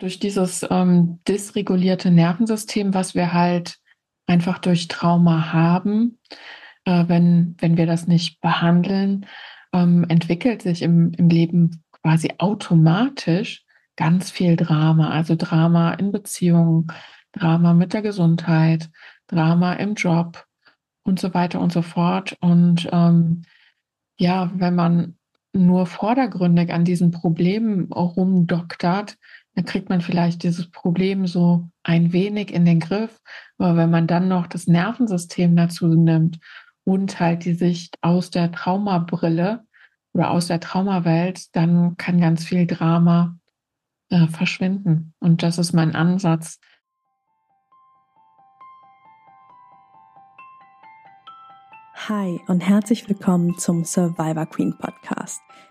durch dieses ähm, dysregulierte Nervensystem, was wir halt einfach durch Trauma haben, äh, wenn, wenn wir das nicht behandeln, ähm, entwickelt sich im, im Leben quasi automatisch ganz viel Drama. Also Drama in Beziehungen, Drama mit der Gesundheit, Drama im Job und so weiter und so fort. Und ähm, ja, wenn man nur vordergründig an diesen Problemen rumdoktert, dann kriegt man vielleicht dieses Problem so ein wenig in den Griff. Aber wenn man dann noch das Nervensystem dazu nimmt und halt die Sicht aus der Traumabrille oder aus der Traumawelt, dann kann ganz viel Drama äh, verschwinden. Und das ist mein Ansatz. Hi und herzlich willkommen zum Survivor Queen Podcast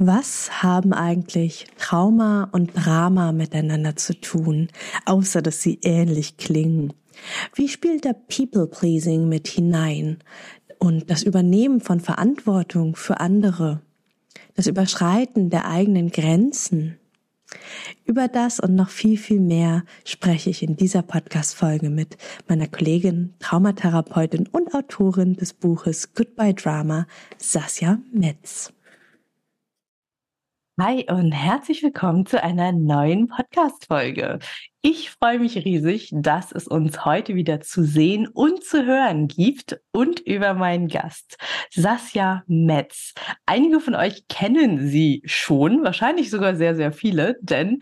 Was haben eigentlich Trauma und Drama miteinander zu tun, außer dass sie ähnlich klingen? Wie spielt der People-Pleasing mit hinein und das Übernehmen von Verantwortung für andere, das Überschreiten der eigenen Grenzen? Über das und noch viel, viel mehr spreche ich in dieser Podcast-Folge mit meiner Kollegin, Traumatherapeutin und Autorin des Buches Goodbye Drama, Sasja Metz. Hi und herzlich willkommen zu einer neuen Podcast-Folge. Ich freue mich riesig, dass es uns heute wieder zu sehen und zu hören gibt und über meinen Gast, Sasja Metz. Einige von euch kennen sie schon, wahrscheinlich sogar sehr, sehr viele, denn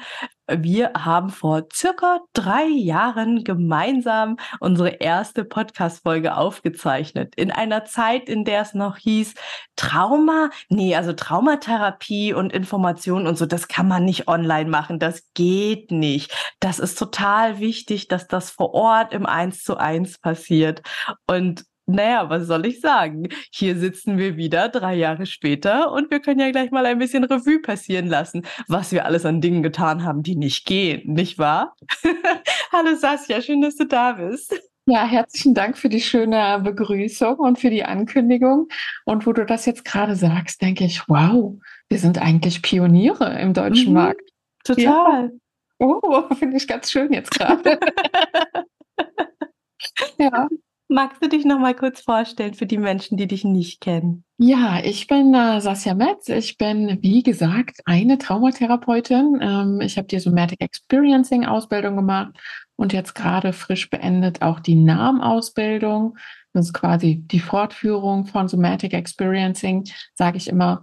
wir haben vor circa drei Jahren gemeinsam unsere erste Podcast-Folge aufgezeichnet. In einer Zeit, in der es noch hieß, Trauma, nee, also Traumatherapie und Informationen und so, das kann man nicht online machen, das geht nicht. Das ist total wichtig, dass das vor Ort im Eins zu eins passiert. Und naja, was soll ich sagen? Hier sitzen wir wieder drei Jahre später und wir können ja gleich mal ein bisschen Revue passieren lassen, was wir alles an Dingen getan haben, die nicht gehen, nicht wahr? Hallo Sasja, schön, dass du da bist. Ja, herzlichen Dank für die schöne Begrüßung und für die Ankündigung. Und wo du das jetzt gerade sagst, denke ich, wow, wir sind eigentlich Pioniere im deutschen mhm, Markt. Total. Ja. Oh, finde ich ganz schön jetzt gerade. ja. Magst du dich noch mal kurz vorstellen für die Menschen, die dich nicht kennen? Ja, ich bin äh, Sasja Metz. Ich bin, wie gesagt, eine Traumatherapeutin. Ähm, ich habe die Somatic Experiencing Ausbildung gemacht und jetzt gerade frisch beendet auch die NAM-Ausbildung. Das ist quasi die Fortführung von Somatic Experiencing, sage ich immer.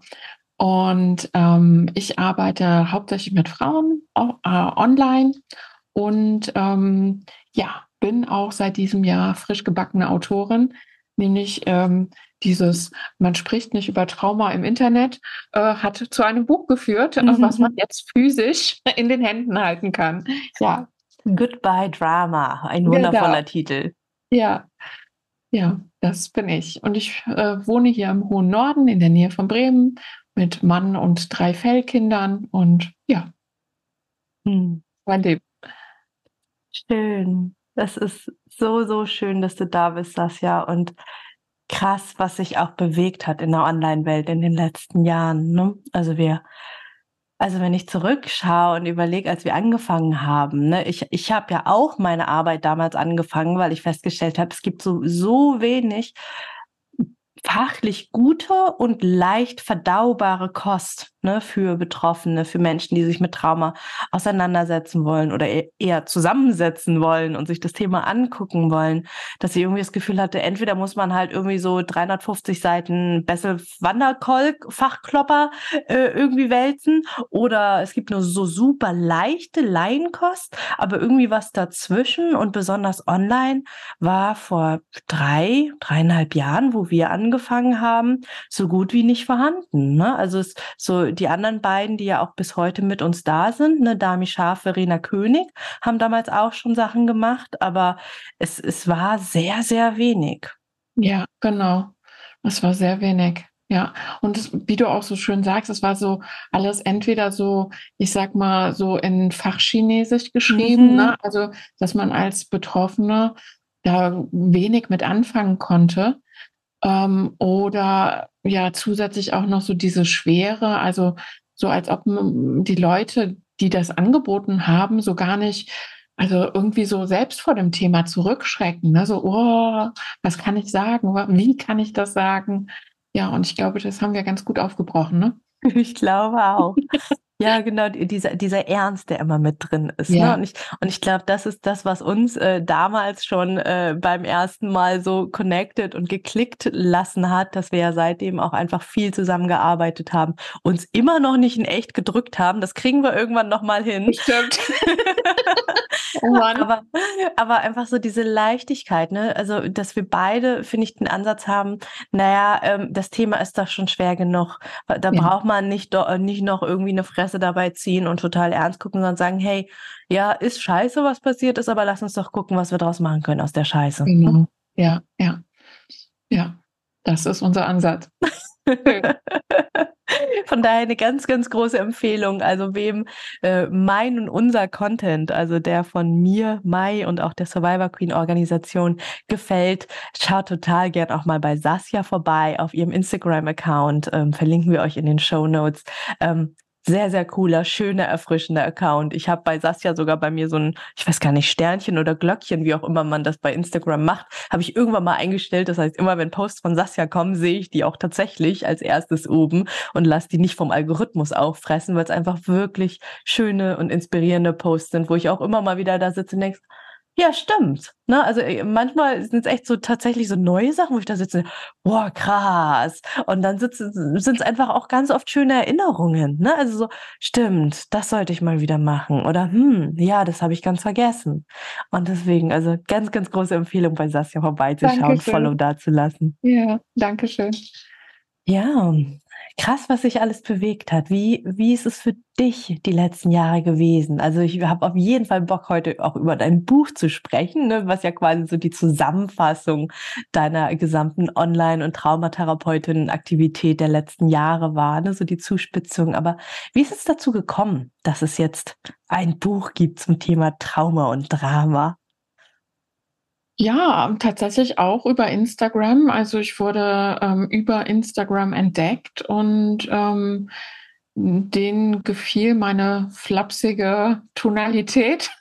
Und ähm, ich arbeite hauptsächlich mit Frauen äh, online und ähm, ja, bin auch seit diesem Jahr frisch gebackene Autorin, nämlich ähm, dieses, man spricht nicht über Trauma im Internet, äh, hat zu einem Buch geführt, äh, mhm. was man jetzt physisch in den Händen halten kann. Ja. Goodbye Drama, ein wundervoller genau. Titel. Ja, ja, das bin ich. Und ich äh, wohne hier im hohen Norden in der Nähe von Bremen mit Mann und drei Fellkindern und ja, hm. mein Leben. Schön. Das ist so, so schön, dass du da bist, Sasja. Und krass, was sich auch bewegt hat in der Online-Welt in den letzten Jahren. Ne? Also wir, also wenn ich zurückschaue und überlege, als wir angefangen haben, ne, ich, ich habe ja auch meine Arbeit damals angefangen, weil ich festgestellt habe, es gibt so, so wenig fachlich gute und leicht verdaubare Kost ne, für Betroffene, für Menschen, die sich mit Trauma auseinandersetzen wollen oder e-, eher zusammensetzen wollen und sich das Thema angucken wollen, dass sie irgendwie das Gefühl hatte, entweder muss man halt irgendwie so 350 Seiten Bessel Wanderkolk Fachklopper äh, irgendwie wälzen oder es gibt nur so super leichte Laienkost, aber irgendwie was dazwischen und besonders online war vor drei, dreieinhalb Jahren, wo wir angefangen haben, so gut wie nicht vorhanden. Ne? Also es so Also die anderen beiden, die ja auch bis heute mit uns da sind, ne, Dami Schaf, Verena König, haben damals auch schon Sachen gemacht, aber es, es war sehr, sehr wenig. Ja, genau. Es war sehr wenig. Ja, und das, wie du auch so schön sagst, es war so alles entweder so, ich sag mal, so in Fachchinesisch geschrieben, mhm. ne? also dass man als Betroffene da wenig mit anfangen konnte. Ähm, oder ja, zusätzlich auch noch so diese Schwere, also so als ob die Leute, die das angeboten haben, so gar nicht, also irgendwie so selbst vor dem Thema zurückschrecken, ne? so, oh, was kann ich sagen? Wie kann ich das sagen? Ja, und ich glaube, das haben wir ganz gut aufgebrochen, ne? Ich glaube auch. Ja, genau, dieser, dieser Ernst, der immer mit drin ist. Ne? Ja. Ne? Und ich, und ich glaube, das ist das, was uns äh, damals schon äh, beim ersten Mal so connected und geklickt lassen hat, dass wir ja seitdem auch einfach viel zusammengearbeitet haben, uns immer noch nicht in echt gedrückt haben. Das kriegen wir irgendwann nochmal hin. Stimmt. oh aber, aber einfach so diese Leichtigkeit, ne? Also, dass wir beide, finde ich, den Ansatz haben, naja, ähm, das Thema ist doch schon schwer genug. Da ja. braucht man nicht, nicht noch irgendwie eine Fresse Fresse dabei ziehen und total ernst gucken, sondern sagen, hey, ja, ist scheiße, was passiert ist, aber lass uns doch gucken, was wir daraus machen können aus der Scheiße. Genau. Ja, ja. Ja, das ist unser Ansatz. Von daher eine ganz, ganz große Empfehlung. Also wem äh, mein und unser Content, also der von mir, Mai und auch der Survivor Queen Organisation gefällt, schaut total gern auch mal bei Sasja vorbei auf ihrem Instagram-Account. Ähm, verlinken wir euch in den Show Notes. Ähm, sehr, sehr cooler, schöner, erfrischender Account. Ich habe bei Sasja sogar bei mir so ein, ich weiß gar nicht, Sternchen oder Glöckchen, wie auch immer man das bei Instagram macht, habe ich irgendwann mal eingestellt. Das heißt, immer wenn Posts von Sasja kommen, sehe ich die auch tatsächlich als erstes oben und lasse die nicht vom Algorithmus auffressen, weil es einfach wirklich schöne und inspirierende Posts sind, wo ich auch immer mal wieder da sitze und denke, ja, stimmt. Ne? Also äh, manchmal sind es echt so tatsächlich so neue Sachen, wo ich da sitze, boah, krass. Und dann sind es einfach auch ganz oft schöne Erinnerungen. Ne? Also so, stimmt, das sollte ich mal wieder machen. Oder hm, ja, das habe ich ganz vergessen. Und deswegen, also ganz, ganz große Empfehlung bei Saskia vorbeizuschauen. Follow da zu lassen. Ja, danke schön. Ja, krass, was sich alles bewegt hat. Wie, wie ist es für dich die letzten Jahre gewesen? Also ich habe auf jeden Fall Bock, heute auch über dein Buch zu sprechen, ne, was ja quasi so die Zusammenfassung deiner gesamten Online- und Traumatherapeutin-Aktivität der letzten Jahre war, ne, so die Zuspitzung. Aber wie ist es dazu gekommen, dass es jetzt ein Buch gibt zum Thema Trauma und Drama? Ja, tatsächlich auch über Instagram. Also ich wurde ähm, über Instagram entdeckt und ähm, denen gefiel meine flapsige Tonalität.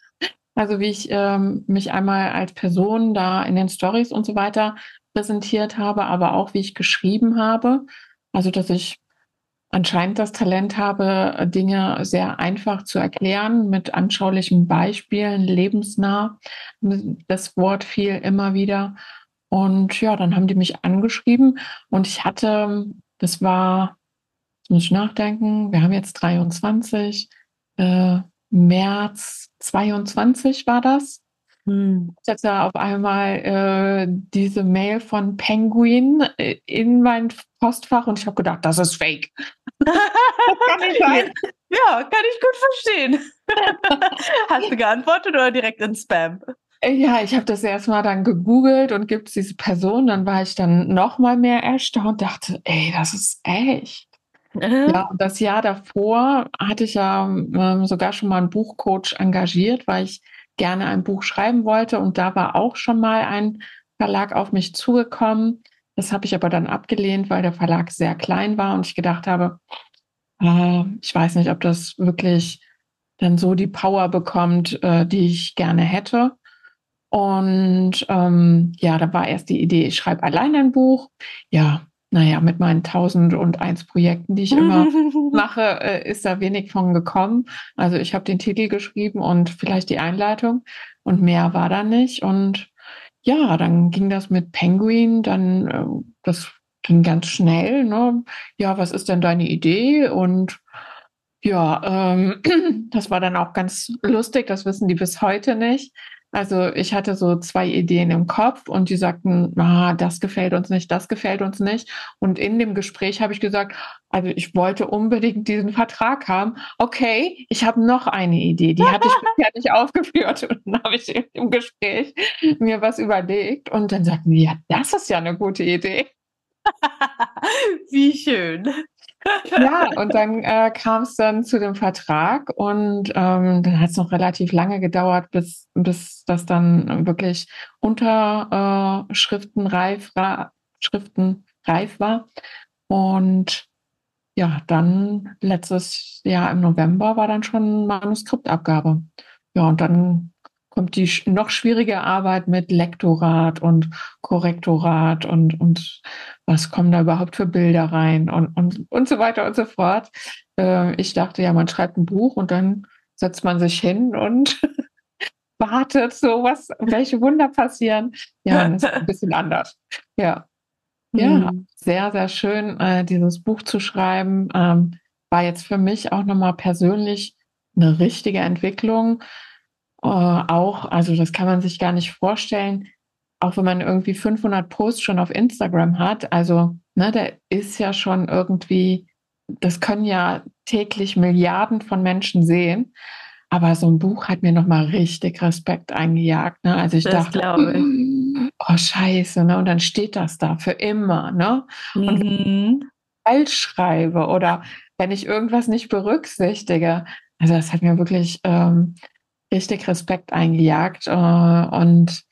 Also wie ich ähm, mich einmal als Person da in den Stories und so weiter präsentiert habe, aber auch wie ich geschrieben habe. Also dass ich anscheinend das Talent habe, Dinge sehr einfach zu erklären, mit anschaulichen Beispielen, lebensnah. Das Wort fiel immer wieder. Und ja, dann haben die mich angeschrieben und ich hatte, das war, jetzt muss ich nachdenken, wir haben jetzt 23, äh, März 22 war das. Hm. Ich hatte auf einmal äh, diese Mail von Penguin äh, in mein Postfach und ich habe gedacht, das ist fake. Kann nicht sein. Ja, kann ich gut verstehen. Hast du geantwortet oder direkt in Spam? Ja, ich habe das erstmal dann gegoogelt und gibt es diese Person. Dann war ich dann noch mal mehr erstaunt, dachte, ey, das ist echt. Ja, und das Jahr davor hatte ich ja ähm, sogar schon mal einen Buchcoach engagiert, weil ich gerne ein Buch schreiben wollte. Und da war auch schon mal ein Verlag auf mich zugekommen. Das habe ich aber dann abgelehnt, weil der Verlag sehr klein war und ich gedacht habe, äh, ich weiß nicht, ob das wirklich dann so die Power bekommt, äh, die ich gerne hätte. Und ähm, ja, da war erst die Idee, ich schreibe allein ein Buch. Ja, naja, mit meinen tausend und eins Projekten, die ich immer mache, äh, ist da wenig von gekommen. Also ich habe den Titel geschrieben und vielleicht die Einleitung und mehr war da nicht. Und ja, dann ging das mit Penguin, dann äh, das ging ganz schnell. Ne? Ja, was ist denn deine Idee? Und ja, ähm, das war dann auch ganz lustig, das wissen die bis heute nicht. Also ich hatte so zwei Ideen im Kopf und die sagten, ah, das gefällt uns nicht, das gefällt uns nicht. Und in dem Gespräch habe ich gesagt, also ich wollte unbedingt diesen Vertrag haben. Okay, ich habe noch eine Idee, die hatte ich bisher nicht aufgeführt. Und dann habe ich im Gespräch mir was überlegt und dann sagten die, ja, das ist ja eine gute Idee. Wie schön. Ja, und dann äh, kam es dann zu dem Vertrag und ähm, dann hat es noch relativ lange gedauert, bis, bis das dann wirklich unterschriftenreif war, Schriftenreif war. Und ja, dann letztes Jahr im November war dann schon Manuskriptabgabe. Ja, und dann kommt die noch schwierige Arbeit mit Lektorat und Korrektorat und, und was kommen da überhaupt für Bilder rein und, und, und so weiter und so fort. Äh, ich dachte ja, man schreibt ein Buch und dann setzt man sich hin und wartet, so was, welche Wunder passieren. Ja, das ist ein bisschen anders. Ja. Ja, mhm. sehr, sehr schön, äh, dieses Buch zu schreiben. Ähm, war jetzt für mich auch nochmal persönlich eine richtige Entwicklung äh, auch, also das kann man sich gar nicht vorstellen, auch wenn man irgendwie 500 Posts schon auf Instagram hat, also ne, da ist ja schon irgendwie, das können ja täglich Milliarden von Menschen sehen. Aber so ein Buch hat mir nochmal richtig Respekt eingejagt. Ne? Also ich das dachte, oh Scheiße, ne? Und dann steht das da für immer, ne? Und mhm. wenn ich falsch schreibe oder wenn ich irgendwas nicht berücksichtige, also das hat mir wirklich ähm, richtig Respekt eingejagt. Äh, und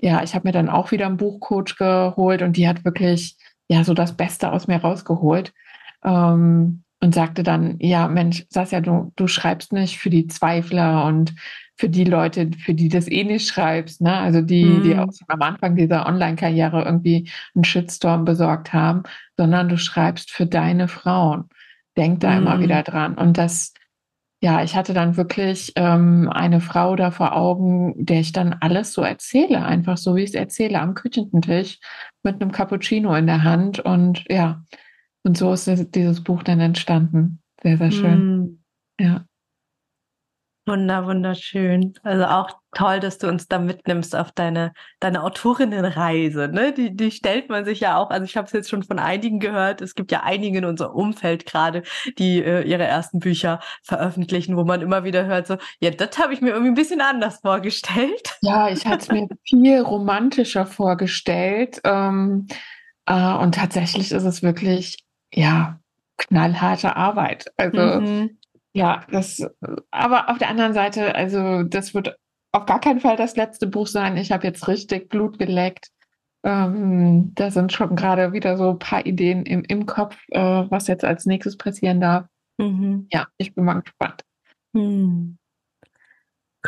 ja, ich habe mir dann auch wieder einen Buchcoach geholt und die hat wirklich ja so das Beste aus mir rausgeholt. Ähm, und sagte dann, ja, Mensch, Sasja, du, du schreibst nicht für die Zweifler und für die Leute, für die das eh nicht schreibst, ne? Also die, mm. die auch am Anfang dieser Online-Karriere irgendwie einen Shitstorm besorgt haben, sondern du schreibst für deine Frauen. Denk da mm. immer wieder dran. Und das, ja, ich hatte dann wirklich ähm, eine Frau da vor Augen, der ich dann alles so erzähle, einfach so wie ich es erzähle, am Küchentisch mit einem Cappuccino in der Hand. Und ja, und so ist dieses Buch dann entstanden. Sehr, sehr schön. Mm. Ja. Wunder, wunderschön. Also auch toll, dass du uns da mitnimmst auf deine, deine Autorinnenreise. Ne? Die, die stellt man sich ja auch, also ich habe es jetzt schon von einigen gehört, es gibt ja einige in unserem Umfeld gerade, die äh, ihre ersten Bücher veröffentlichen, wo man immer wieder hört, so, ja, das habe ich mir irgendwie ein bisschen anders vorgestellt. Ja, ich hatte es mir viel romantischer vorgestellt. Ähm, äh, und tatsächlich ist es wirklich, ja, knallharte Arbeit. Also mhm. Ja, das, aber auf der anderen Seite, also das wird auf gar keinen Fall das letzte Buch sein. Ich habe jetzt richtig Blut geleckt. Ähm, da sind schon gerade wieder so ein paar Ideen im, im Kopf, äh, was jetzt als nächstes passieren darf. Mhm. Ja, ich bin mal gespannt. Mhm.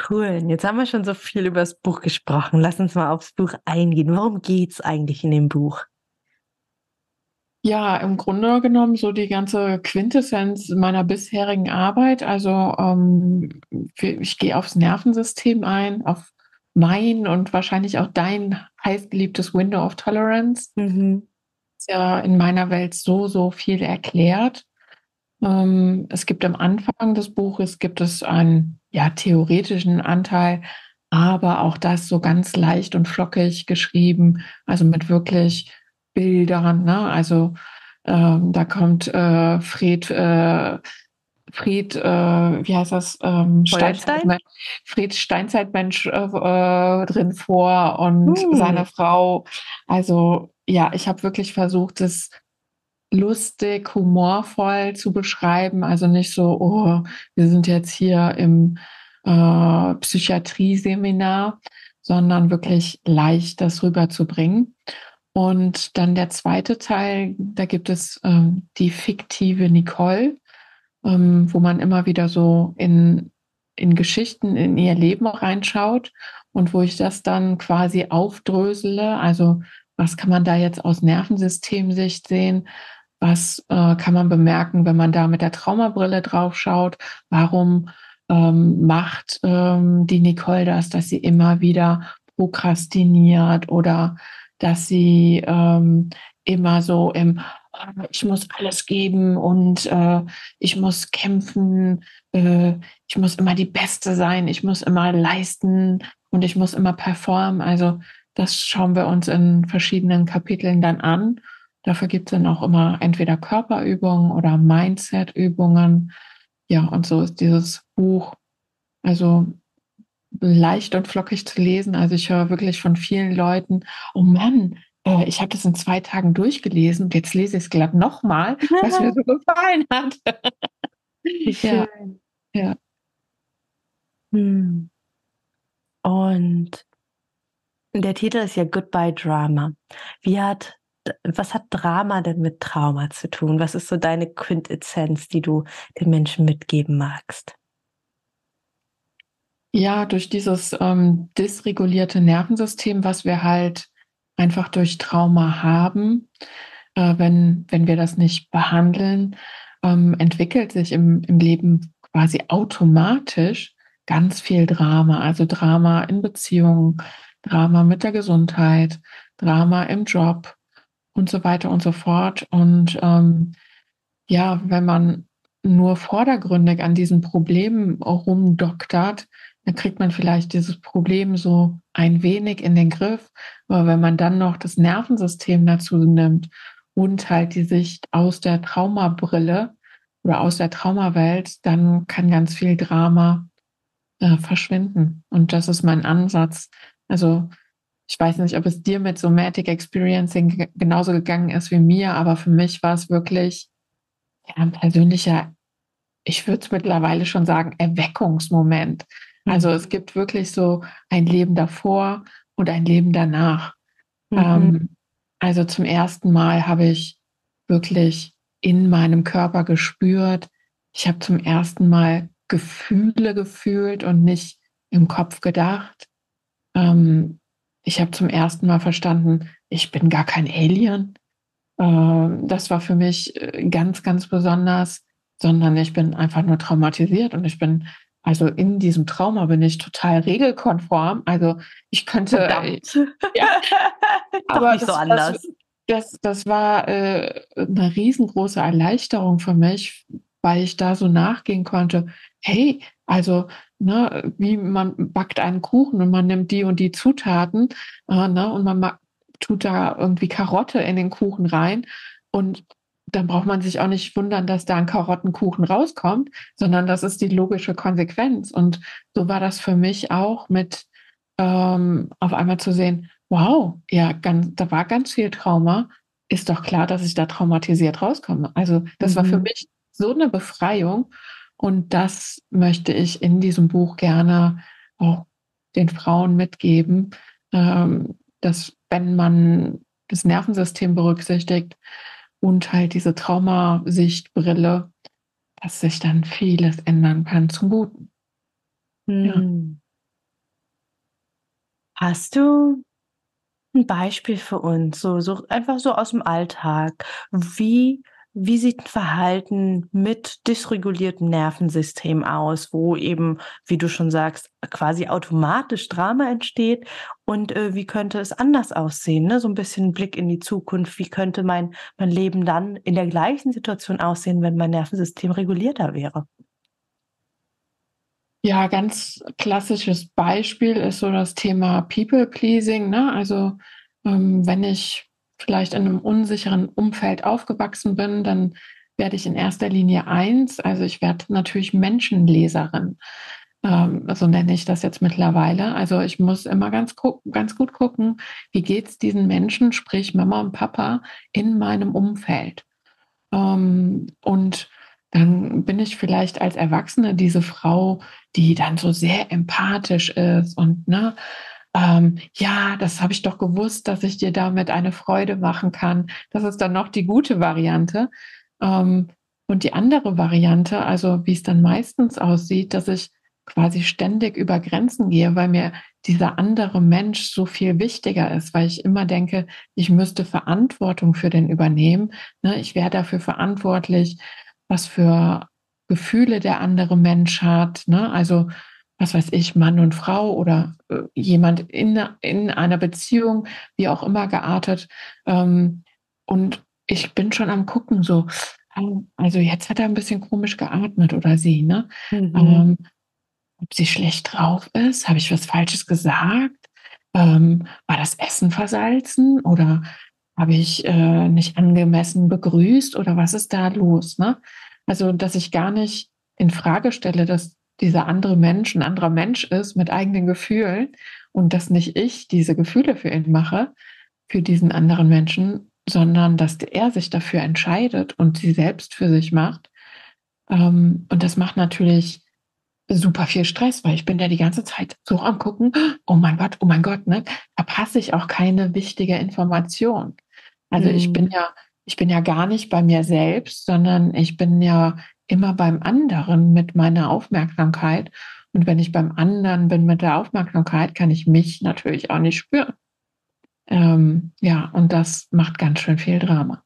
Cool. Jetzt haben wir schon so viel über das Buch gesprochen. Lass uns mal aufs Buch eingehen. Worum geht es eigentlich in dem Buch? Ja, im Grunde genommen so die ganze Quintessenz meiner bisherigen Arbeit. Also ähm, ich gehe aufs Nervensystem ein, auf mein und wahrscheinlich auch dein heißgeliebtes Window of Tolerance. Mhm. Ist ja in meiner Welt so, so viel erklärt. Ähm, es gibt am Anfang des Buches gibt es einen ja, theoretischen Anteil, aber auch das so ganz leicht und flockig geschrieben, also mit wirklich Bildern. Ne? Also ähm, da kommt äh, Fred, äh, Fred, äh, wie heißt das? Ähm, Steinzeitmensch, Fred Steinzeitmensch äh, äh, drin vor und hm. seine Frau. Also ja, ich habe wirklich versucht, es lustig, humorvoll zu beschreiben. Also nicht so, oh, wir sind jetzt hier im äh, Psychiatrie-Seminar, sondern wirklich leicht das rüberzubringen. Und dann der zweite Teil, da gibt es ähm, die fiktive Nicole, ähm, wo man immer wieder so in, in Geschichten in ihr Leben reinschaut und wo ich das dann quasi aufdrösele. Also was kann man da jetzt aus Nervensystemsicht sehen? Was äh, kann man bemerken, wenn man da mit der Traumabrille drauf schaut? Warum ähm, macht ähm, die Nicole das, dass sie immer wieder prokrastiniert oder dass sie ähm, immer so im äh, ich muss alles geben und äh, ich muss kämpfen, äh, ich muss immer die Beste sein, ich muss immer leisten und ich muss immer performen. Also das schauen wir uns in verschiedenen Kapiteln dann an. Dafür gibt es dann auch immer entweder Körperübungen oder Mindset-Übungen. Ja, und so ist dieses Buch also leicht und flockig zu lesen. Also ich höre wirklich von vielen Leuten, oh Mann, äh, ich habe das in zwei Tagen durchgelesen und jetzt lese ich es glatt nochmal, was mir so gefallen hat. Ja. ja. Hm. Und der Titel ist ja Goodbye Drama. Wie hat, was hat Drama denn mit Trauma zu tun? Was ist so deine Quintessenz, die du den Menschen mitgeben magst? Ja, durch dieses ähm, dysregulierte Nervensystem, was wir halt einfach durch Trauma haben, äh, wenn, wenn wir das nicht behandeln, ähm, entwickelt sich im, im Leben quasi automatisch ganz viel Drama. Also Drama in Beziehungen, Drama mit der Gesundheit, Drama im Job und so weiter und so fort. Und ähm, ja, wenn man nur vordergründig an diesen Problemen rumdoktert, dann kriegt man vielleicht dieses Problem so ein wenig in den Griff. Aber wenn man dann noch das Nervensystem dazu nimmt und halt die Sicht aus der Traumabrille oder aus der Traumawelt, dann kann ganz viel Drama äh, verschwinden. Und das ist mein Ansatz. Also ich weiß nicht, ob es dir mit Somatic Experiencing genauso gegangen ist wie mir, aber für mich war es wirklich ja, ein persönlicher, ich würde es mittlerweile schon sagen, Erweckungsmoment. Also es gibt wirklich so ein Leben davor und ein Leben danach. Mhm. Ähm, also zum ersten Mal habe ich wirklich in meinem Körper gespürt. Ich habe zum ersten Mal Gefühle gefühlt und nicht im Kopf gedacht. Ähm, ich habe zum ersten Mal verstanden, ich bin gar kein Alien. Ähm, das war für mich äh, ganz, ganz besonders, sondern ich bin einfach nur traumatisiert und ich bin also in diesem Trauma bin ich total regelkonform. Also ich könnte. Verdammt. Ja, aber nicht das, so anders. Das, das, das war äh, eine riesengroße Erleichterung für mich, weil ich da so nachgehen konnte. Hey, also ne, wie man backt einen Kuchen und man nimmt die und die Zutaten äh, ne, und man tut da irgendwie Karotte in den Kuchen rein und dann braucht man sich auch nicht wundern, dass da ein Karottenkuchen rauskommt, sondern das ist die logische Konsequenz. Und so war das für mich auch mit ähm, auf einmal zu sehen, wow, ja, ganz, da war ganz viel Trauma. Ist doch klar, dass ich da traumatisiert rauskomme. Also das mhm. war für mhm. mich so eine Befreiung. Und das möchte ich in diesem Buch gerne auch den Frauen mitgeben, ähm, dass wenn man das Nervensystem berücksichtigt, und halt diese Traumasichtbrille, dass sich dann vieles ändern kann zum Guten. Hm. Ja. Hast du ein Beispiel für uns, so, so einfach so aus dem Alltag? Wie wie sieht ein Verhalten mit dysreguliertem Nervensystem aus, wo eben, wie du schon sagst, quasi automatisch Drama entsteht? Und äh, wie könnte es anders aussehen? Ne? So ein bisschen Blick in die Zukunft. Wie könnte mein, mein Leben dann in der gleichen Situation aussehen, wenn mein Nervensystem regulierter wäre? Ja, ganz klassisches Beispiel ist so das Thema People-Pleasing. Ne? Also ähm, wenn ich vielleicht in einem unsicheren Umfeld aufgewachsen bin, dann werde ich in erster Linie eins. Also ich werde natürlich Menschenleserin. Ähm, so nenne ich das jetzt mittlerweile. Also ich muss immer ganz, ganz gut gucken, wie geht es diesen Menschen, sprich Mama und Papa, in meinem Umfeld. Ähm, und dann bin ich vielleicht als Erwachsene diese Frau, die dann so sehr empathisch ist und ne, ähm, ja, das habe ich doch gewusst, dass ich dir damit eine Freude machen kann. Das ist dann noch die gute Variante. Ähm, und die andere Variante, also wie es dann meistens aussieht, dass ich quasi ständig über Grenzen gehe, weil mir dieser andere Mensch so viel wichtiger ist, weil ich immer denke, ich müsste Verantwortung für den übernehmen. Ne? Ich wäre dafür verantwortlich, was für Gefühle der andere Mensch hat. Ne? Also was weiß ich, Mann und Frau oder äh, jemand in, in einer Beziehung, wie auch immer geartet. Ähm, und ich bin schon am gucken, so, ähm, also jetzt hat er ein bisschen komisch geatmet oder sie, ne? Mhm. Ähm, ob sie schlecht drauf ist, habe ich was Falsches gesagt? Ähm, war das Essen versalzen oder habe ich äh, nicht angemessen begrüßt oder was ist da los? Ne? Also, dass ich gar nicht in Frage stelle, dass dieser andere Mensch ein anderer Mensch ist mit eigenen Gefühlen und dass nicht ich diese Gefühle für ihn mache, für diesen anderen Menschen, sondern dass er sich dafür entscheidet und sie selbst für sich macht. Ähm, und das macht natürlich super viel Stress, weil ich bin ja die ganze Zeit so am gucken, oh mein Gott, oh mein Gott, ne? Verpasse ich auch keine wichtige Information. Also mhm. ich bin ja, ich bin ja gar nicht bei mir selbst, sondern ich bin ja immer beim anderen mit meiner Aufmerksamkeit. Und wenn ich beim anderen bin mit der Aufmerksamkeit, kann ich mich natürlich auch nicht spüren. Ähm, ja, und das macht ganz schön viel Drama.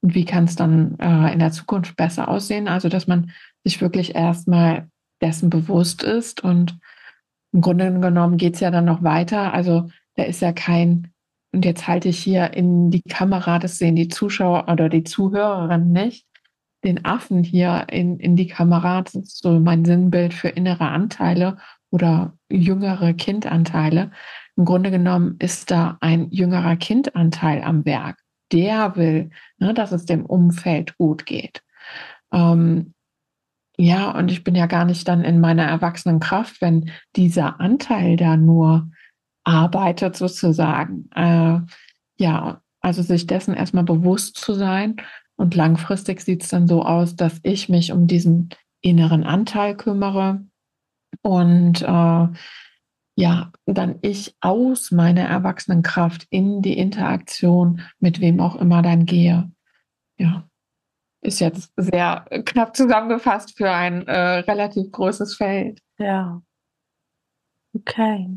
Und wie kann es dann äh, in der Zukunft besser aussehen? Also, dass man sich wirklich erstmal dessen bewusst ist. Und im Grunde genommen geht es ja dann noch weiter. Also da ist ja kein, und jetzt halte ich hier in die Kamera, das sehen die Zuschauer oder die Zuhörerinnen nicht, den Affen hier in, in die Kamera, das ist so mein Sinnbild für innere Anteile oder jüngere Kindanteile. Im Grunde genommen ist da ein jüngerer Kindanteil am Werk. Der will, ne, dass es dem Umfeld gut geht. Ähm, ja, und ich bin ja gar nicht dann in meiner erwachsenen Kraft, wenn dieser Anteil da nur arbeitet sozusagen. Äh, ja, also sich dessen erstmal bewusst zu sein. Und langfristig sieht es dann so aus, dass ich mich um diesen inneren Anteil kümmere und äh, ja, dann ich aus meiner Erwachsenenkraft in die Interaktion mit wem auch immer dann gehe. Ja ist jetzt sehr knapp zusammengefasst für ein äh, relativ großes Feld. Ja. Okay.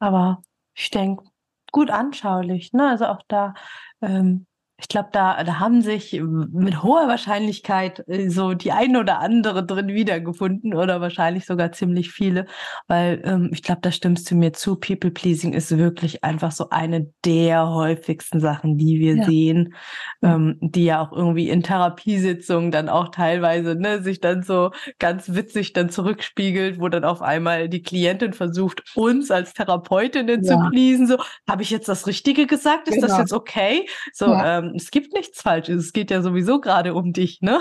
Aber ich denke, gut anschaulich. Ne? Also auch da ähm, ich glaube, da, da haben sich mit hoher Wahrscheinlichkeit äh, so die eine oder andere drin wiedergefunden oder wahrscheinlich sogar ziemlich viele, weil ähm, ich glaube, da stimmst du mir zu. People Pleasing ist wirklich einfach so eine der häufigsten Sachen, die wir ja. sehen, ähm, die ja auch irgendwie in Therapiesitzungen dann auch teilweise ne, sich dann so ganz witzig dann zurückspiegelt, wo dann auf einmal die Klientin versucht, uns als Therapeutinnen ja. zu pleasen. So, habe ich jetzt das Richtige gesagt? Ist genau. das jetzt okay? So, ja. ähm, es gibt nichts Falsches. Es geht ja sowieso gerade um dich, ne?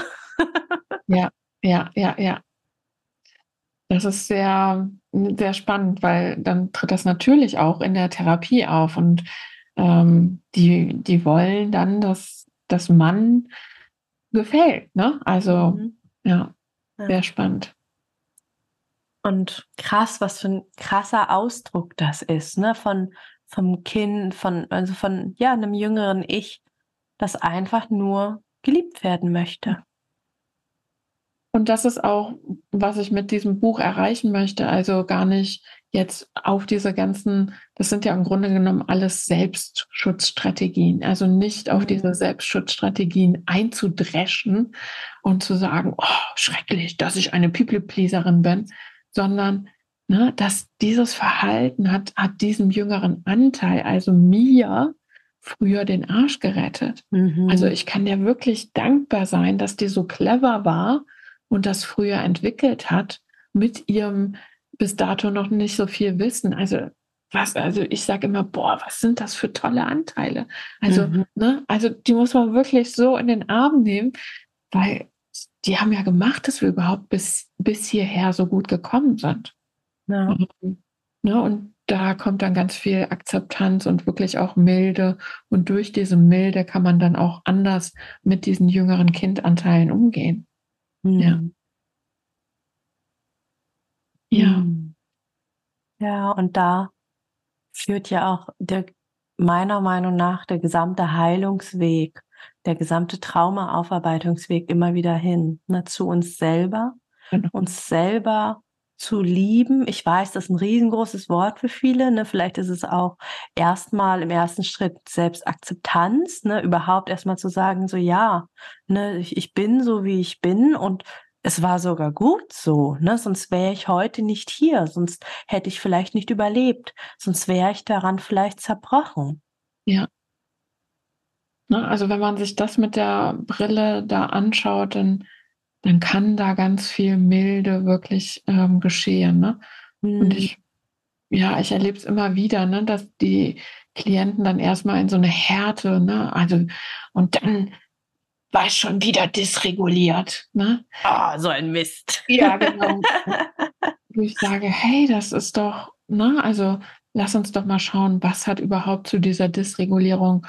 ja, ja, ja, ja. Das ist sehr, sehr spannend, weil dann tritt das natürlich auch in der Therapie auf und ähm, die, die wollen dann, dass das Mann gefällt, ne? Also, mhm. ja, ja, sehr spannend. Und krass, was für ein krasser Ausdruck das ist, ne? Von, vom Kind, von, also von, ja, einem jüngeren Ich, das einfach nur geliebt werden möchte. Und das ist auch, was ich mit diesem Buch erreichen möchte. Also gar nicht jetzt auf diese ganzen, das sind ja im Grunde genommen alles Selbstschutzstrategien. Also nicht auf diese mhm. Selbstschutzstrategien einzudreschen und zu sagen, oh, schrecklich, dass ich eine People-Pleaserin bin, sondern ne, dass dieses Verhalten hat, hat diesem jüngeren Anteil, also mir, früher den Arsch gerettet. Mhm. Also ich kann dir wirklich dankbar sein, dass die so clever war und das früher entwickelt hat mit ihrem bis dato noch nicht so viel Wissen. Also was, also ich sage immer, boah, was sind das für tolle Anteile? Also, mhm. ne, also die muss man wirklich so in den Arm nehmen, weil die haben ja gemacht, dass wir überhaupt bis, bis hierher so gut gekommen sind. Ja. Mhm. Ne, und da kommt dann ganz viel Akzeptanz und wirklich auch Milde. Und durch diese Milde kann man dann auch anders mit diesen jüngeren Kindanteilen umgehen. Mhm. Ja. Ja. Hm. Ja, und da führt ja auch der, meiner Meinung nach der gesamte Heilungsweg, der gesamte Traumaaufarbeitungsweg immer wieder hin, ne, zu uns selber, genau. uns selber zu lieben. Ich weiß, das ist ein riesengroßes Wort für viele. Ne? Vielleicht ist es auch erstmal im ersten Schritt Selbstakzeptanz, ne? überhaupt erstmal zu sagen, so ja, ne, ich, ich bin so, wie ich bin und es war sogar gut so, ne? Sonst wäre ich heute nicht hier, sonst hätte ich vielleicht nicht überlebt, sonst wäre ich daran vielleicht zerbrochen. Ja. Ne? Also wenn man sich das mit der Brille da anschaut, dann, dann kann da ganz viel Milde wirklich ähm, geschehen. Ne? Mhm. Und ich, ja, ich erlebe es immer wieder, ne, dass die Klienten dann erstmal in so eine Härte, ne, also und dann war ich schon wieder dysreguliert. Ne? Oh, so ein Mist. Ja, genau. Wo ich sage, hey, das ist doch, ne, also lass uns doch mal schauen, was hat überhaupt zu dieser Dysregulierung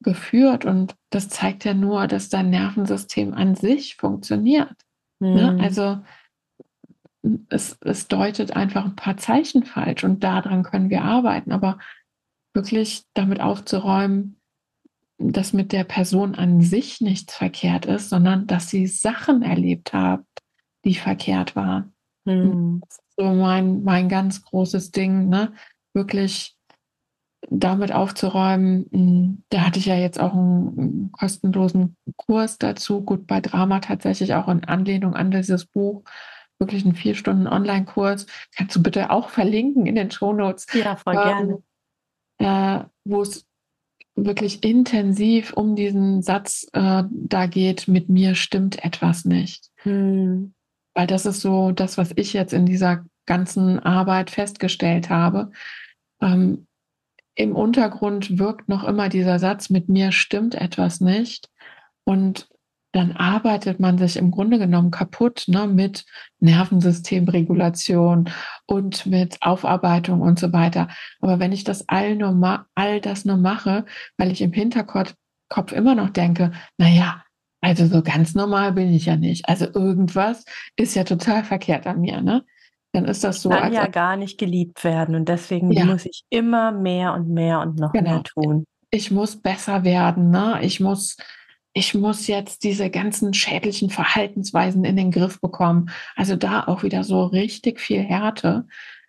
geführt. Und das zeigt ja nur, dass dein Nervensystem an sich funktioniert. Mhm. Ne? Also es, es deutet einfach ein paar Zeichen falsch und daran können wir arbeiten. Aber wirklich damit aufzuräumen, dass mit der Person an sich nichts verkehrt ist, sondern dass sie Sachen erlebt hat, die verkehrt waren. Mhm. So mein, mein ganz großes Ding, ne? Wirklich damit aufzuräumen. Hm, da hatte ich ja jetzt auch einen kostenlosen Kurs dazu, gut bei Drama tatsächlich auch in Anlehnung an dieses Buch. Wirklich einen vier Stunden Online-Kurs. Kannst du bitte auch verlinken in den Shownotes. Ja, voll ähm, gerne. Äh, wo es wirklich intensiv um diesen Satz äh, da geht, mit mir stimmt etwas nicht. Hm. Weil das ist so das, was ich jetzt in dieser ganzen Arbeit festgestellt habe. Ähm, Im Untergrund wirkt noch immer dieser Satz, mit mir stimmt etwas nicht. Und dann arbeitet man sich im Grunde genommen kaputt ne, mit Nervensystemregulation und mit Aufarbeitung und so weiter. Aber wenn ich das all, nur all das nur mache, weil ich im Hinterkopf immer noch denke, naja, also so ganz normal bin ich ja nicht. Also irgendwas ist ja total verkehrt an mir, ne? Dann ist das so. Kann ja gar nicht geliebt werden und deswegen ja. muss ich immer mehr und mehr und noch genau. mehr tun. Ich muss besser werden, ne? Ich muss ich muss jetzt diese ganzen schädlichen Verhaltensweisen in den Griff bekommen. Also da auch wieder so richtig viel Härte.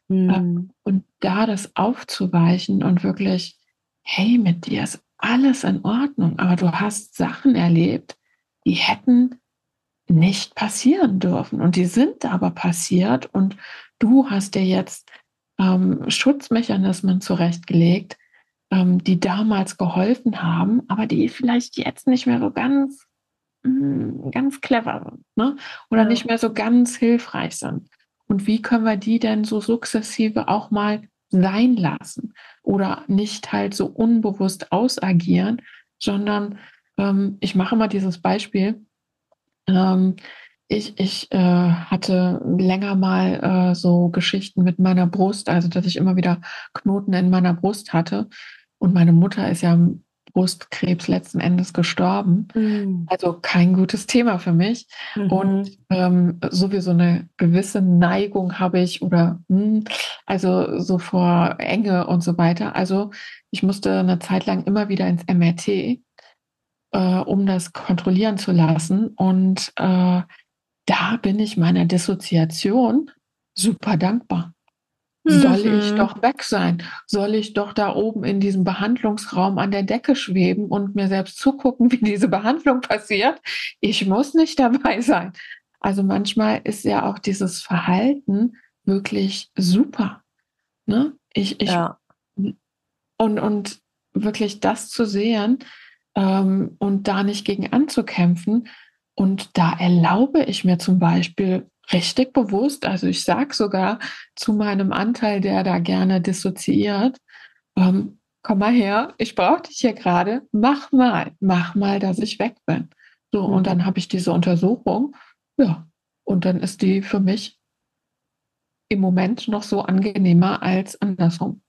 Mhm. Und da das aufzuweichen und wirklich, hey, mit dir ist alles in Ordnung, aber du hast Sachen erlebt, die hätten nicht passieren dürfen. Und die sind aber passiert und du hast dir jetzt ähm, Schutzmechanismen zurechtgelegt, ähm, die damals geholfen haben, aber die vielleicht jetzt nicht mehr so ganz, mh, mm, ganz clever sind ne? oder ja. nicht mehr so ganz hilfreich sind. Und wie können wir die denn so sukzessive auch mal sein lassen oder nicht halt so unbewusst ausagieren, sondern ähm, ich mache mal dieses Beispiel. Ähm, ich, ich äh, hatte länger mal äh, so Geschichten mit meiner Brust, also dass ich immer wieder Knoten in meiner Brust hatte. Und meine Mutter ist ja am Brustkrebs letzten Endes gestorben. Mhm. Also kein gutes Thema für mich. Mhm. Und ähm, sowieso eine gewisse Neigung habe ich oder mh, hm, also so vor Enge und so weiter. Also ich musste eine Zeit lang immer wieder ins MRT, äh, um das kontrollieren zu lassen. Und äh, da bin ich meiner Dissoziation super dankbar. Soll ich mhm. doch weg sein? Soll ich doch da oben in diesem Behandlungsraum an der Decke schweben und mir selbst zugucken, wie diese Behandlung passiert? Ich muss nicht dabei sein. Also manchmal ist ja auch dieses Verhalten wirklich super. Ne? Ich, ich, ja. und, und wirklich das zu sehen ähm, und da nicht gegen anzukämpfen. Und da erlaube ich mir zum Beispiel richtig bewusst, also ich sage sogar zu meinem Anteil, der da gerne dissoziiert, ähm, komm mal her, ich brauche dich hier gerade, mach mal, mach mal, dass ich weg bin. So, mhm. und dann habe ich diese Untersuchung, ja, und dann ist die für mich im Moment noch so angenehmer als andersrum.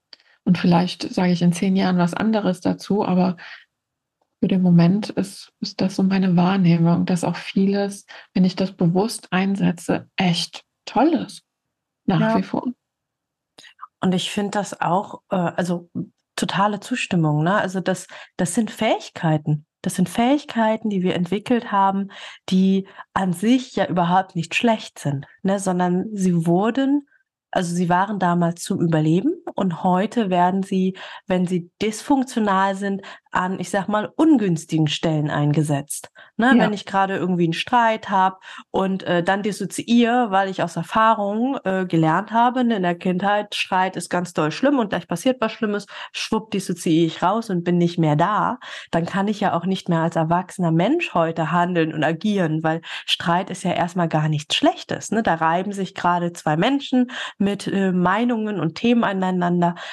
Und vielleicht sage ich in zehn Jahren was anderes dazu, aber für den Moment ist, ist das so meine Wahrnehmung, dass auch vieles, wenn ich das bewusst einsetze, echt toll ist. Nach ja. wie vor. Und ich finde das auch, äh, also totale Zustimmung, ne? Also das, das sind Fähigkeiten. Das sind Fähigkeiten, die wir entwickelt haben, die an sich ja überhaupt nicht schlecht sind, ne? sondern sie wurden, also sie waren damals zum Überleben und heute werden sie, wenn sie dysfunktional sind, an, ich sag mal, ungünstigen Stellen eingesetzt. Ne, ja. Wenn ich gerade irgendwie einen Streit habe und äh, dann dissoziiere, weil ich aus Erfahrung äh, gelernt habe, ne, in der Kindheit, Streit ist ganz doll schlimm und gleich passiert was Schlimmes, schwupp dissoziiere ich raus und bin nicht mehr da, dann kann ich ja auch nicht mehr als erwachsener Mensch heute handeln und agieren, weil Streit ist ja erstmal gar nichts Schlechtes. Ne? Da reiben sich gerade zwei Menschen mit äh, Meinungen und Themen aneinander,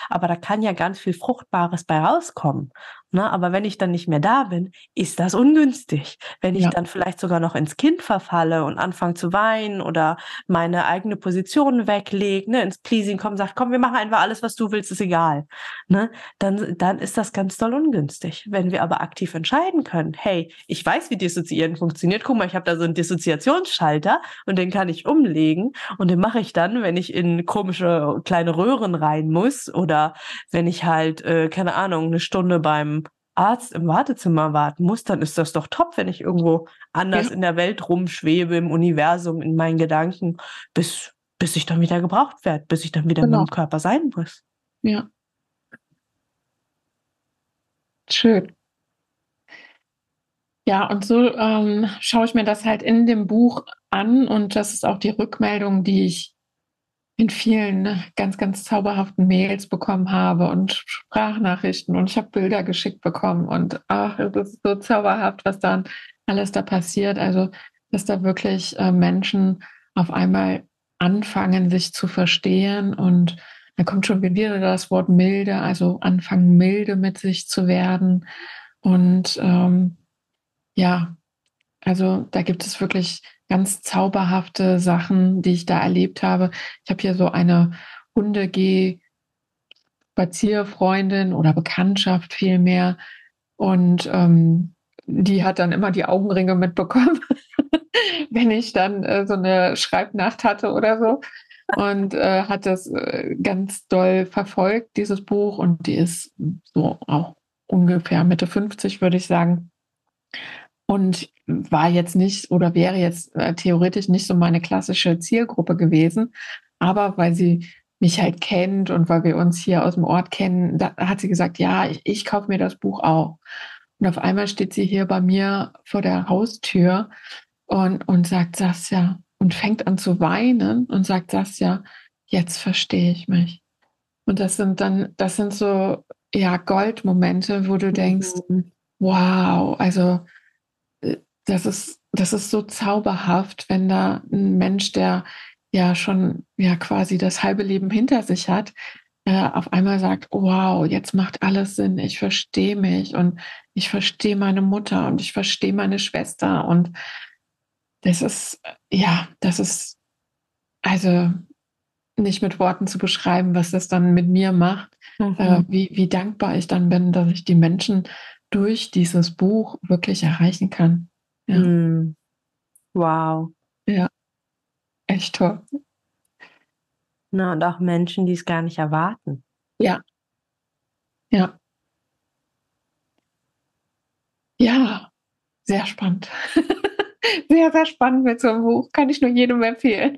aber da kann ja ganz viel Fruchtbares bei rauskommen. Ne? Aber wenn ich dann nicht mehr da bin, ist das ungünstig. Wenn ich ja. dann vielleicht sogar noch ins Kind verfalle und anfange zu weinen oder meine eigene Position weglege, ne, ins Pleasing kommen, sagt, komm, wir machen einfach alles, was du willst, ist egal. Ne? Dann, dann ist das ganz doll ungünstig. Wenn wir aber aktiv entscheiden können, hey, ich weiß, wie Dissoziieren funktioniert, guck mal, ich habe da so einen Dissoziationsschalter und den kann ich umlegen und den mache ich dann, wenn ich in komische kleine Röhren rein muss oder wenn ich halt, äh, keine Ahnung, eine Stunde beim Arzt im Wartezimmer warten muss, dann ist das doch top, wenn ich irgendwo anders ja. in der Welt rumschwebe, im Universum, in meinen Gedanken, bis, bis ich dann wieder gebraucht werde, bis ich dann wieder genau. mit dem Körper sein muss. Ja. Schön. Ja, und so ähm, schaue ich mir das halt in dem Buch an und das ist auch die Rückmeldung, die ich in vielen ganz, ganz zauberhaften Mails bekommen habe und Sprachnachrichten und ich habe Bilder geschickt bekommen und ach, es ist so zauberhaft, was dann alles da passiert. Also, dass da wirklich äh, Menschen auf einmal anfangen, sich zu verstehen und da kommt schon wieder das Wort milde, also anfangen milde mit sich zu werden und ähm, ja, also da gibt es wirklich ganz zauberhafte Sachen, die ich da erlebt habe. Ich habe hier so eine Hundegeh Spazierfreundin oder Bekanntschaft vielmehr. Und ähm, die hat dann immer die Augenringe mitbekommen, wenn ich dann äh, so eine Schreibnacht hatte oder so. Und äh, hat das äh, ganz doll verfolgt, dieses Buch. Und die ist so auch ungefähr Mitte 50, würde ich sagen und war jetzt nicht oder wäre jetzt äh, theoretisch nicht so meine klassische Zielgruppe gewesen. Aber weil sie mich halt kennt und weil wir uns hier aus dem Ort kennen, da hat sie gesagt, ja, ich, ich kaufe mir das Buch auch. Und auf einmal steht sie hier bei mir vor der Haustür und, und sagt Sasja und fängt an zu weinen und sagt Sasja, jetzt verstehe ich mich. Und das sind dann, das sind so, ja, Goldmomente, wo du denkst, mhm. wow, also das ist, das ist so zauberhaft, wenn da ein Mensch, der ja schon ja quasi das halbe Leben hinter sich hat, äh, auf einmal sagt, wow, jetzt macht alles Sinn, ich verstehe mich und ich verstehe meine Mutter und ich verstehe meine Schwester und das ist, ja, das ist also nicht mit Worten zu beschreiben, was das dann mit mir macht, mhm. äh, wie, wie dankbar ich dann bin, dass ich die Menschen durch dieses Buch wirklich erreichen kann. Ja. Mm. Wow. Ja, echt toll. Na, und auch Menschen, die es gar nicht erwarten. Ja. Ja. Ja, sehr spannend. sehr, sehr spannend mit so einem Buch. Kann ich nur jedem empfehlen.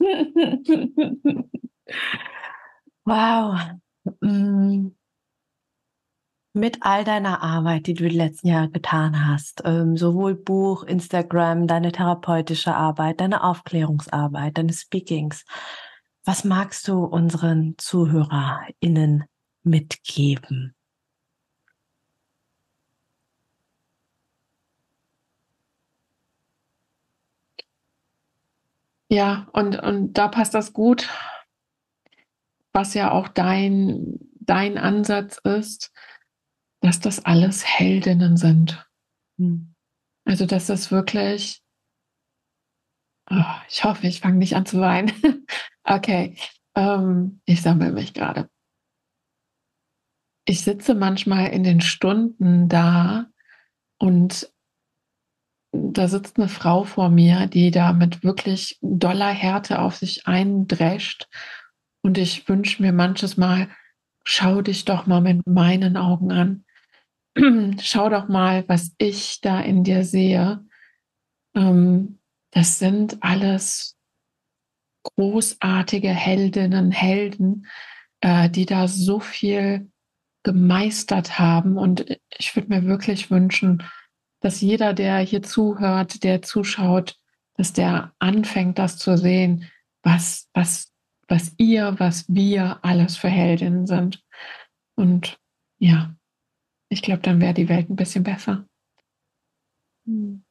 wow. Mm mit all deiner Arbeit, die du die letzten Jahre getan hast, ähm, sowohl Buch, Instagram, deine therapeutische Arbeit, deine Aufklärungsarbeit, deine Speakings, was magst du unseren ZuhörerInnen mitgeben? Ja, und, und da passt das gut, was ja auch dein, dein Ansatz ist, dass das alles Heldinnen sind. Hm. Also, dass das wirklich, oh, ich hoffe, ich fange nicht an zu weinen. okay, ähm, ich sammle mich gerade. Ich sitze manchmal in den Stunden da und da sitzt eine Frau vor mir, die da mit wirklich doller Härte auf sich eindrescht. Und ich wünsche mir manches Mal, schau dich doch mal mit meinen Augen an. schau doch mal, was ich da in dir sehe. Ähm, das sind alles großartige Heldinnen, Helden, äh, die da so viel gemeistert haben. Und ich würde mir wirklich wünschen, dass jeder, der hier zuhört, der zuschaut, dass der anfängt, das zu sehen, was, was, was ihr, was wir alles für Heldinnen sind. Und ja, ich glaube, dann wäre die Welt ein bisschen besser. Hm.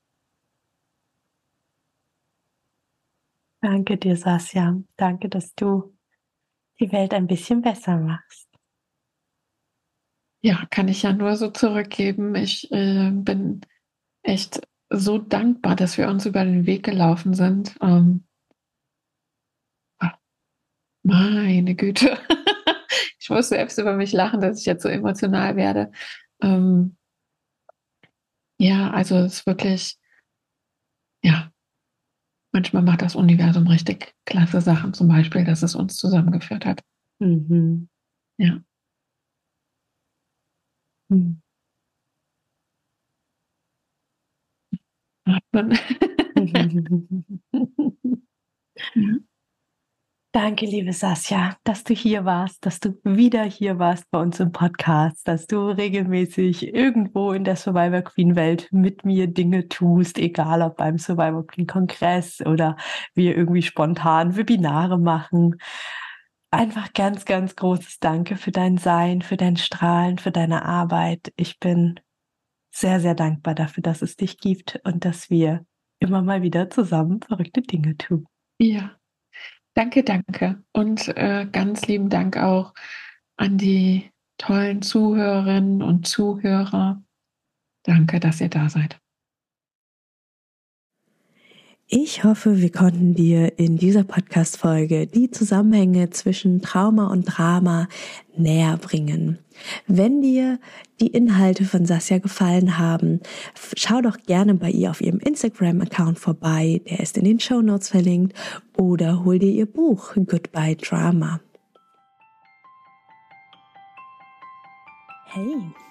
Danke dir, Sasja. Danke, dass du die Welt ein bisschen besser machst. Ja, kann ich ja nur so zurückgeben. Ich äh, bin echt so dankbar, dass wir uns über den Weg gelaufen sind. Ähm, ah, meine Güte. ich muss selbst über mich lachen, dass ich jetzt so emotional werde. Ähm, ja, also es ist wirklich, ja, manchmal macht das Universum richtig klasse Sachen, zum Beispiel, dass es uns zusammengeführt hat. Mhm. Ja. Mhm. Atmen. ja. Danke, liebe Sasja, dass du hier warst, dass du wieder hier warst bei uns im Podcast, dass du regelmäßig irgendwo in der Survivor Queen Welt mit mir Dinge tust, egal ob beim Survivor Queen Kongress oder wir irgendwie spontan Webinare machen. Einfach ganz, ganz großes Danke für dein Sein, für dein Strahlen, für deine Arbeit. Ich bin sehr, sehr dankbar dafür, dass es dich gibt und dass wir immer mal wieder zusammen verrückte Dinge tun. Ja, Danke, danke. Und äh, ganz lieben Dank auch an die tollen Zuhörerinnen und Zuhörer. Danke, dass ihr da seid. Ich hoffe, wir konnten dir in dieser Podcast-Folge die Zusammenhänge zwischen Trauma und Drama näher bringen. Wenn dir die Inhalte von Sasja gefallen haben, schau doch gerne bei ihr auf ihrem Instagram-Account vorbei, der ist in den Show Notes verlinkt, oder hol dir ihr Buch Goodbye Drama. Hey!